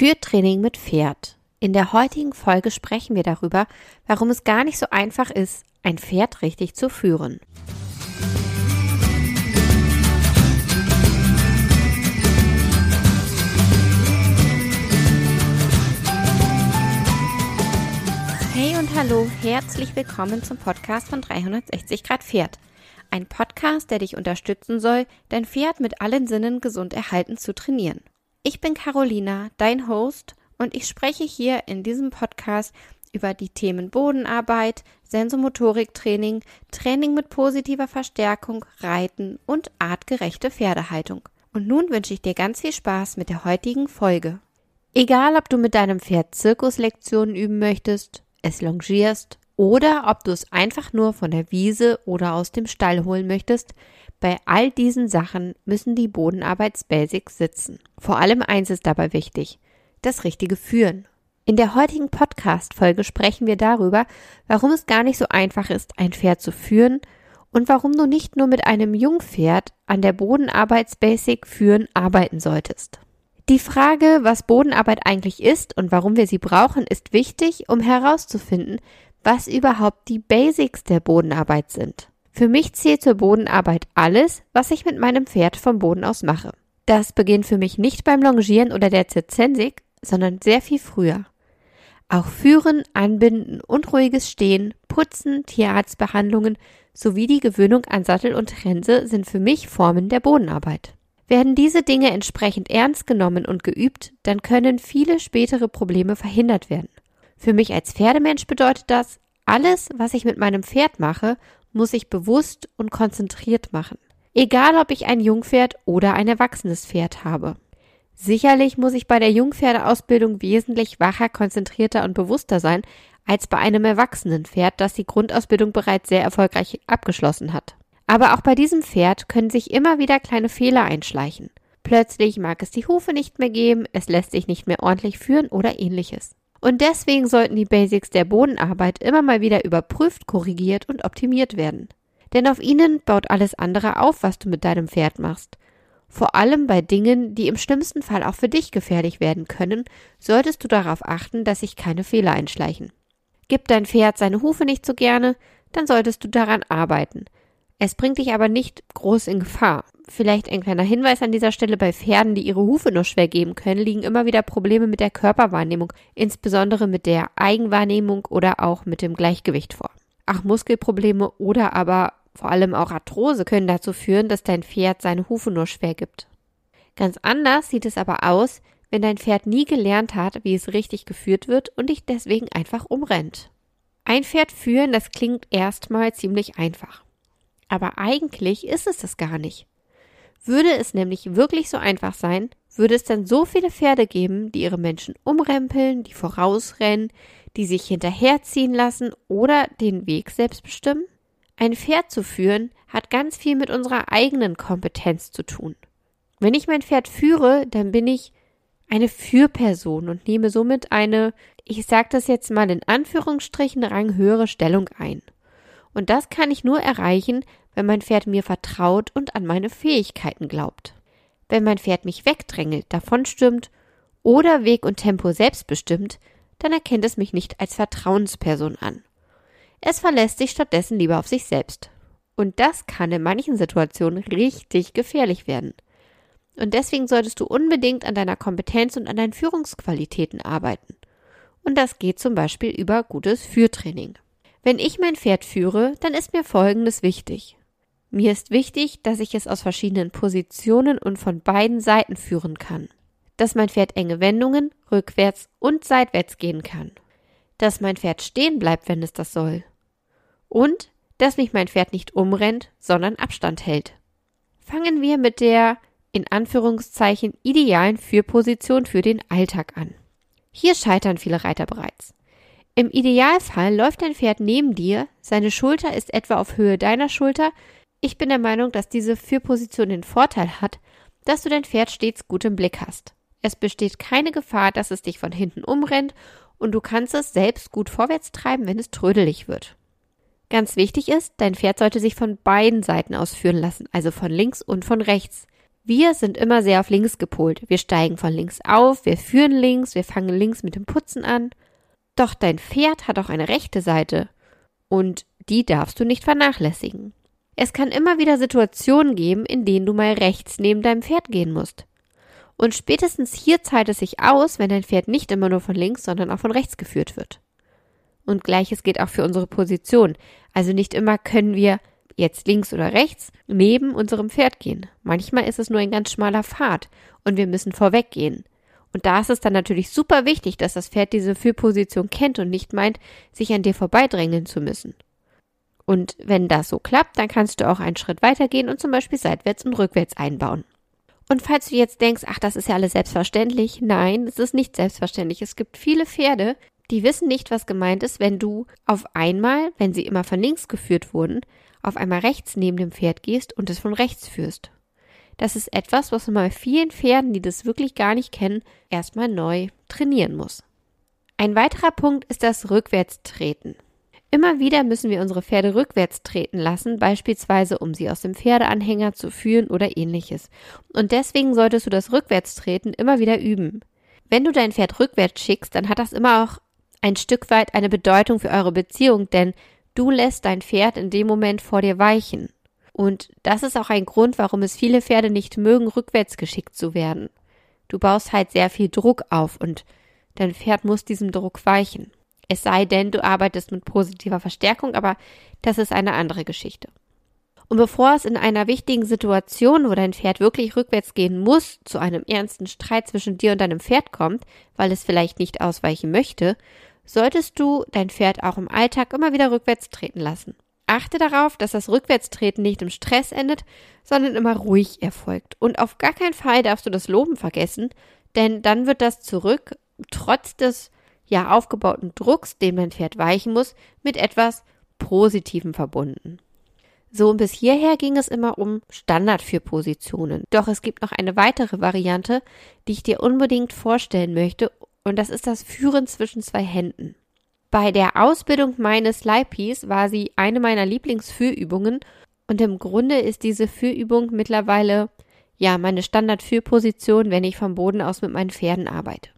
Führtraining mit Pferd. In der heutigen Folge sprechen wir darüber, warum es gar nicht so einfach ist, ein Pferd richtig zu führen. Hey und hallo, herzlich willkommen zum Podcast von 360 Grad Pferd. Ein Podcast, der dich unterstützen soll, dein Pferd mit allen Sinnen gesund erhalten zu trainieren. Ich bin Carolina, dein Host, und ich spreche hier in diesem Podcast über die Themen Bodenarbeit, Sensomotoriktraining, Training mit positiver Verstärkung, Reiten und artgerechte Pferdehaltung. Und nun wünsche ich dir ganz viel Spaß mit der heutigen Folge. Egal, ob du mit deinem Pferd Zirkuslektionen üben möchtest, es longierst oder ob du es einfach nur von der Wiese oder aus dem Stall holen möchtest, bei all diesen Sachen müssen die Bodenarbeitsbasics sitzen. Vor allem eins ist dabei wichtig, das richtige Führen. In der heutigen Podcast-Folge sprechen wir darüber, warum es gar nicht so einfach ist, ein Pferd zu führen und warum du nicht nur mit einem Jungpferd an der Bodenarbeitsbasic führen arbeiten solltest. Die Frage, was Bodenarbeit eigentlich ist und warum wir sie brauchen, ist wichtig, um herauszufinden, was überhaupt die Basics der Bodenarbeit sind. Für mich zählt zur Bodenarbeit alles, was ich mit meinem Pferd vom Boden aus mache. Das beginnt für mich nicht beim Longieren oder der Zirzensik, sondern sehr viel früher. Auch Führen, Anbinden und ruhiges Stehen, Putzen, Tierarztbehandlungen sowie die Gewöhnung an Sattel und Trense sind für mich Formen der Bodenarbeit. Werden diese Dinge entsprechend ernst genommen und geübt, dann können viele spätere Probleme verhindert werden. Für mich als Pferdemensch bedeutet das, alles, was ich mit meinem Pferd mache muss ich bewusst und konzentriert machen. Egal, ob ich ein Jungpferd oder ein erwachsenes Pferd habe. Sicherlich muss ich bei der Jungpferdeausbildung wesentlich wacher, konzentrierter und bewusster sein als bei einem erwachsenen Pferd, das die Grundausbildung bereits sehr erfolgreich abgeschlossen hat. Aber auch bei diesem Pferd können sich immer wieder kleine Fehler einschleichen. Plötzlich mag es die Hufe nicht mehr geben, es lässt sich nicht mehr ordentlich führen oder ähnliches. Und deswegen sollten die Basics der Bodenarbeit immer mal wieder überprüft, korrigiert und optimiert werden. Denn auf ihnen baut alles andere auf, was du mit deinem Pferd machst. Vor allem bei Dingen, die im schlimmsten Fall auch für dich gefährlich werden können, solltest du darauf achten, dass sich keine Fehler einschleichen. Gibt dein Pferd seine Hufe nicht so gerne, dann solltest du daran arbeiten. Es bringt dich aber nicht groß in Gefahr. Vielleicht ein kleiner Hinweis an dieser Stelle bei Pferden, die ihre Hufe nur schwer geben können, liegen immer wieder Probleme mit der Körperwahrnehmung, insbesondere mit der Eigenwahrnehmung oder auch mit dem Gleichgewicht vor. Auch Muskelprobleme oder aber vor allem auch Arthrose können dazu führen, dass dein Pferd seine Hufe nur schwer gibt. Ganz anders sieht es aber aus, wenn dein Pferd nie gelernt hat, wie es richtig geführt wird und dich deswegen einfach umrennt. Ein Pferd führen, das klingt erstmal ziemlich einfach. Aber eigentlich ist es das gar nicht. Würde es nämlich wirklich so einfach sein, würde es dann so viele Pferde geben, die ihre Menschen umrempeln, die vorausrennen, die sich hinterherziehen lassen oder den Weg selbst bestimmen? Ein Pferd zu führen hat ganz viel mit unserer eigenen Kompetenz zu tun. Wenn ich mein Pferd führe, dann bin ich eine Führperson und nehme somit eine, ich sage das jetzt mal in Anführungsstrichen, ranghöhere Stellung ein. Und das kann ich nur erreichen, wenn mein Pferd mir vertraut und an meine Fähigkeiten glaubt. Wenn mein Pferd mich wegdrängelt, davonstürmt oder Weg und Tempo selbst bestimmt, dann erkennt es mich nicht als Vertrauensperson an. Es verlässt sich stattdessen lieber auf sich selbst. Und das kann in manchen Situationen richtig gefährlich werden. Und deswegen solltest du unbedingt an deiner Kompetenz und an deinen Führungsqualitäten arbeiten. Und das geht zum Beispiel über gutes Führtraining. Wenn ich mein Pferd führe, dann ist mir Folgendes wichtig. Mir ist wichtig, dass ich es aus verschiedenen Positionen und von beiden Seiten führen kann. Dass mein Pferd enge Wendungen rückwärts und seitwärts gehen kann. Dass mein Pferd stehen bleibt, wenn es das soll. Und dass mich mein Pferd nicht umrennt, sondern Abstand hält. Fangen wir mit der in Anführungszeichen idealen Führposition für den Alltag an. Hier scheitern viele Reiter bereits. Im Idealfall läuft dein Pferd neben dir, seine Schulter ist etwa auf Höhe deiner Schulter, ich bin der Meinung, dass diese Führposition den Vorteil hat, dass du dein Pferd stets gut im Blick hast. Es besteht keine Gefahr, dass es dich von hinten umrennt und du kannst es selbst gut vorwärts treiben, wenn es trödelig wird. Ganz wichtig ist, dein Pferd sollte sich von beiden Seiten aus führen lassen, also von links und von rechts. Wir sind immer sehr auf links gepolt. Wir steigen von links auf, wir führen links, wir fangen links mit dem Putzen an. Doch dein Pferd hat auch eine rechte Seite. Und die darfst du nicht vernachlässigen. Es kann immer wieder Situationen geben, in denen du mal rechts neben deinem Pferd gehen musst. Und spätestens hier zahlt es sich aus, wenn dein Pferd nicht immer nur von links, sondern auch von rechts geführt wird. Und gleiches geht auch für unsere Position. Also nicht immer können wir jetzt links oder rechts neben unserem Pferd gehen. Manchmal ist es nur ein ganz schmaler Pfad und wir müssen vorweggehen. Und da ist es dann natürlich super wichtig, dass das Pferd diese Führposition kennt und nicht meint, sich an dir vorbeidrängeln zu müssen. Und wenn das so klappt, dann kannst du auch einen Schritt weitergehen und zum Beispiel seitwärts und rückwärts einbauen. Und falls du jetzt denkst, ach, das ist ja alles selbstverständlich, nein, es ist nicht selbstverständlich. Es gibt viele Pferde, die wissen nicht, was gemeint ist, wenn du auf einmal, wenn sie immer von links geführt wurden, auf einmal rechts neben dem Pferd gehst und es von rechts führst. Das ist etwas, was man bei vielen Pferden, die das wirklich gar nicht kennen, erstmal neu trainieren muss. Ein weiterer Punkt ist das Rückwärtstreten. Immer wieder müssen wir unsere Pferde rückwärts treten lassen, beispielsweise um sie aus dem Pferdeanhänger zu führen oder ähnliches. Und deswegen solltest du das Rückwärtstreten immer wieder üben. Wenn du dein Pferd rückwärts schickst, dann hat das immer auch ein Stück weit eine Bedeutung für eure Beziehung, denn du lässt dein Pferd in dem Moment vor dir weichen. Und das ist auch ein Grund, warum es viele Pferde nicht mögen, rückwärts geschickt zu werden. Du baust halt sehr viel Druck auf und dein Pferd muss diesem Druck weichen. Es sei denn, du arbeitest mit positiver Verstärkung, aber das ist eine andere Geschichte. Und bevor es in einer wichtigen Situation, wo dein Pferd wirklich rückwärts gehen muss, zu einem ernsten Streit zwischen dir und deinem Pferd kommt, weil es vielleicht nicht ausweichen möchte, solltest du dein Pferd auch im Alltag immer wieder rückwärts treten lassen. Achte darauf, dass das Rückwärtstreten nicht im Stress endet, sondern immer ruhig erfolgt. Und auf gar keinen Fall darfst du das Loben vergessen, denn dann wird das zurück, trotz des ja aufgebauten Drucks, den mein Pferd weichen muss, mit etwas Positivem verbunden. So und bis hierher ging es immer um Standard für Positionen. Doch es gibt noch eine weitere Variante, die ich dir unbedingt vorstellen möchte und das ist das Führen zwischen zwei Händen. Bei der Ausbildung meines Leipis war sie eine meiner Lieblingsführübungen und im Grunde ist diese Führübung mittlerweile ja meine Standardführposition, wenn ich vom Boden aus mit meinen Pferden arbeite.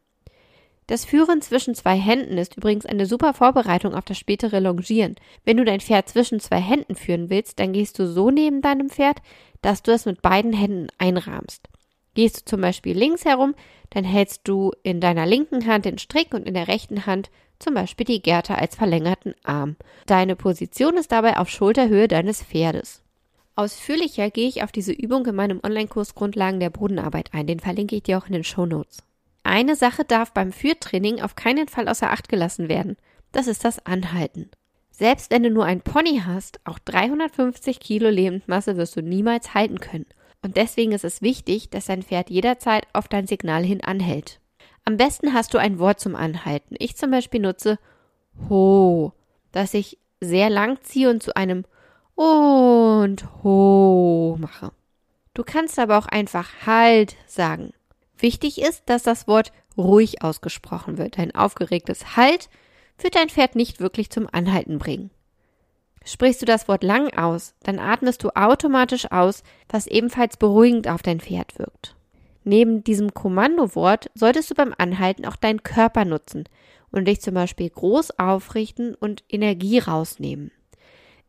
Das Führen zwischen zwei Händen ist übrigens eine super Vorbereitung auf das spätere Longieren. Wenn du dein Pferd zwischen zwei Händen führen willst, dann gehst du so neben deinem Pferd, dass du es mit beiden Händen einrahmst. Gehst du zum Beispiel links herum, dann hältst du in deiner linken Hand den Strick und in der rechten Hand zum Beispiel die Gerte als verlängerten Arm. Deine Position ist dabei auf Schulterhöhe deines Pferdes. Ausführlicher gehe ich auf diese Übung in meinem Online-Kurs Grundlagen der Bodenarbeit ein. Den verlinke ich dir auch in den Show Notes. Eine Sache darf beim Führtraining auf keinen Fall außer Acht gelassen werden. Das ist das Anhalten. Selbst wenn du nur ein Pony hast, auch 350 Kilo Lebendmasse wirst du niemals halten können. Und deswegen ist es wichtig, dass dein Pferd jederzeit auf dein Signal hin anhält. Am besten hast du ein Wort zum Anhalten. Ich zum Beispiel nutze Ho, das ich sehr lang ziehe und zu einem und Ho mache. Du kannst aber auch einfach Halt sagen. Wichtig ist, dass das Wort ruhig ausgesprochen wird. Ein aufgeregtes Halt wird dein Pferd nicht wirklich zum Anhalten bringen. Sprichst du das Wort lang aus, dann atmest du automatisch aus, was ebenfalls beruhigend auf dein Pferd wirkt. Neben diesem Kommandowort solltest du beim Anhalten auch deinen Körper nutzen und dich zum Beispiel groß aufrichten und Energie rausnehmen.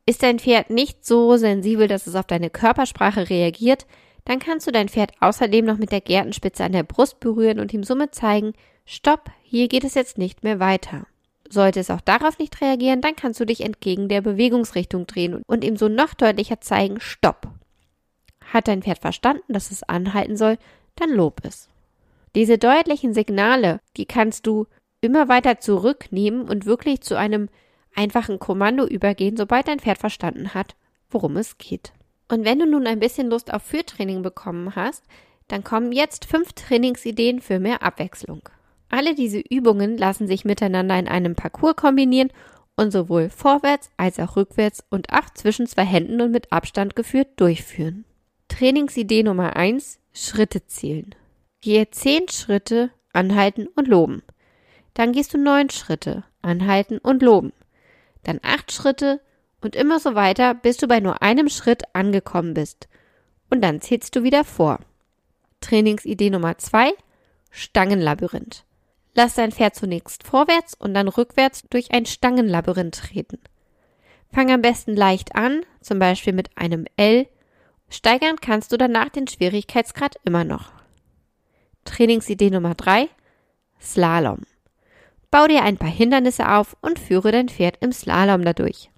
Ist dein Pferd nicht so sensibel, dass es auf deine Körpersprache reagiert, dann kannst du dein Pferd außerdem noch mit der Gärtenspitze an der Brust berühren und ihm somit zeigen, stopp, hier geht es jetzt nicht mehr weiter. Sollte es auch darauf nicht reagieren, dann kannst du dich entgegen der Bewegungsrichtung drehen und ihm so noch deutlicher zeigen, stopp. Hat dein Pferd verstanden, dass es anhalten soll, dann lob es. Diese deutlichen Signale, die kannst du immer weiter zurücknehmen und wirklich zu einem einfachen Kommando übergehen, sobald dein Pferd verstanden hat, worum es geht. Und wenn du nun ein bisschen Lust auf Führtraining bekommen hast, dann kommen jetzt fünf Trainingsideen für mehr Abwechslung. Alle diese Übungen lassen sich miteinander in einem Parcours kombinieren und sowohl vorwärts als auch rückwärts und auch zwischen zwei Händen und mit Abstand geführt durchführen. Trainingsidee Nummer eins: Schritte zählen. Gehe zehn Schritte, anhalten und loben. Dann gehst du neun Schritte, anhalten und loben. Dann acht Schritte und immer so weiter, bis du bei nur einem Schritt angekommen bist. Und dann zählst du wieder vor. Trainingsidee Nummer zwei: Stangenlabyrinth. Lass dein Pferd zunächst vorwärts und dann rückwärts durch ein Stangenlabyrinth treten. Fang am besten leicht an, zum Beispiel mit einem L. Steigern kannst du danach den Schwierigkeitsgrad immer noch. Trainingsidee Nummer drei: Slalom. Bau dir ein paar Hindernisse auf und führe dein Pferd im Slalom dadurch.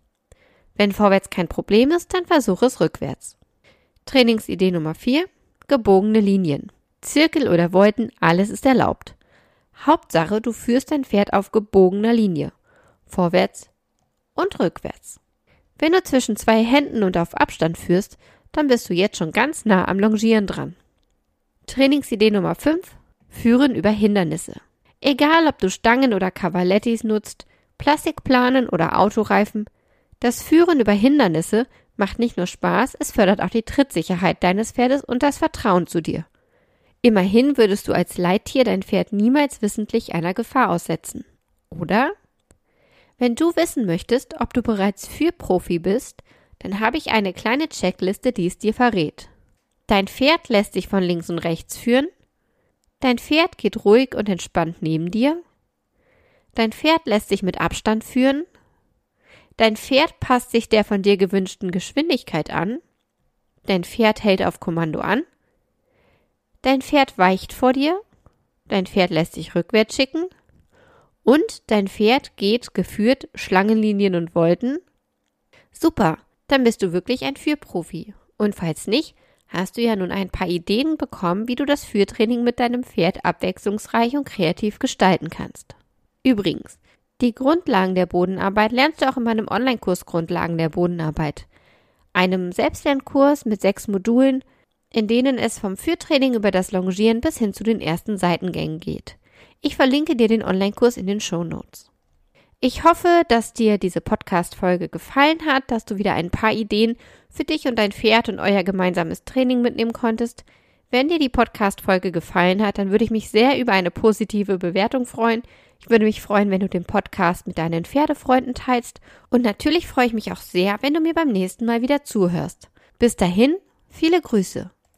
Wenn vorwärts kein Problem ist, dann versuche es rückwärts. Trainingsidee Nummer 4. Gebogene Linien. Zirkel oder Wolten, alles ist erlaubt. Hauptsache, du führst dein Pferd auf gebogener Linie. Vorwärts und rückwärts. Wenn du zwischen zwei Händen und auf Abstand führst, dann bist du jetzt schon ganz nah am Longieren dran. Trainingsidee Nummer 5. Führen über Hindernisse. Egal, ob du Stangen oder Cavalettis nutzt, Plastikplanen oder Autoreifen, das Führen über Hindernisse macht nicht nur Spaß, es fördert auch die Trittsicherheit deines Pferdes und das Vertrauen zu dir. Immerhin würdest du als Leittier dein Pferd niemals wissentlich einer Gefahr aussetzen. Oder? Wenn du wissen möchtest, ob du bereits Führprofi bist, dann habe ich eine kleine Checkliste, die es dir verrät. Dein Pferd lässt sich von links und rechts führen, Dein Pferd geht ruhig und entspannt neben dir. Dein Pferd lässt sich mit Abstand führen. Dein Pferd passt sich der von dir gewünschten Geschwindigkeit an. Dein Pferd hält auf Kommando an. Dein Pferd weicht vor dir. Dein Pferd lässt sich rückwärts schicken. Und dein Pferd geht geführt Schlangenlinien und Wolten. Super, dann bist du wirklich ein Führprofi. Und falls nicht, hast du ja nun ein paar Ideen bekommen, wie du das Führtraining mit deinem Pferd abwechslungsreich und kreativ gestalten kannst. Übrigens, die Grundlagen der Bodenarbeit lernst du auch in meinem Online-Kurs Grundlagen der Bodenarbeit. Einem Selbstlernkurs mit sechs Modulen, in denen es vom Führtraining über das Longieren bis hin zu den ersten Seitengängen geht. Ich verlinke dir den Online-Kurs in den Show Notes. Ich hoffe, dass dir diese Podcast-Folge gefallen hat, dass du wieder ein paar Ideen für dich und dein Pferd und euer gemeinsames Training mitnehmen konntest. Wenn dir die Podcast-Folge gefallen hat, dann würde ich mich sehr über eine positive Bewertung freuen. Ich würde mich freuen, wenn du den Podcast mit deinen Pferdefreunden teilst. Und natürlich freue ich mich auch sehr, wenn du mir beim nächsten Mal wieder zuhörst. Bis dahin, viele Grüße.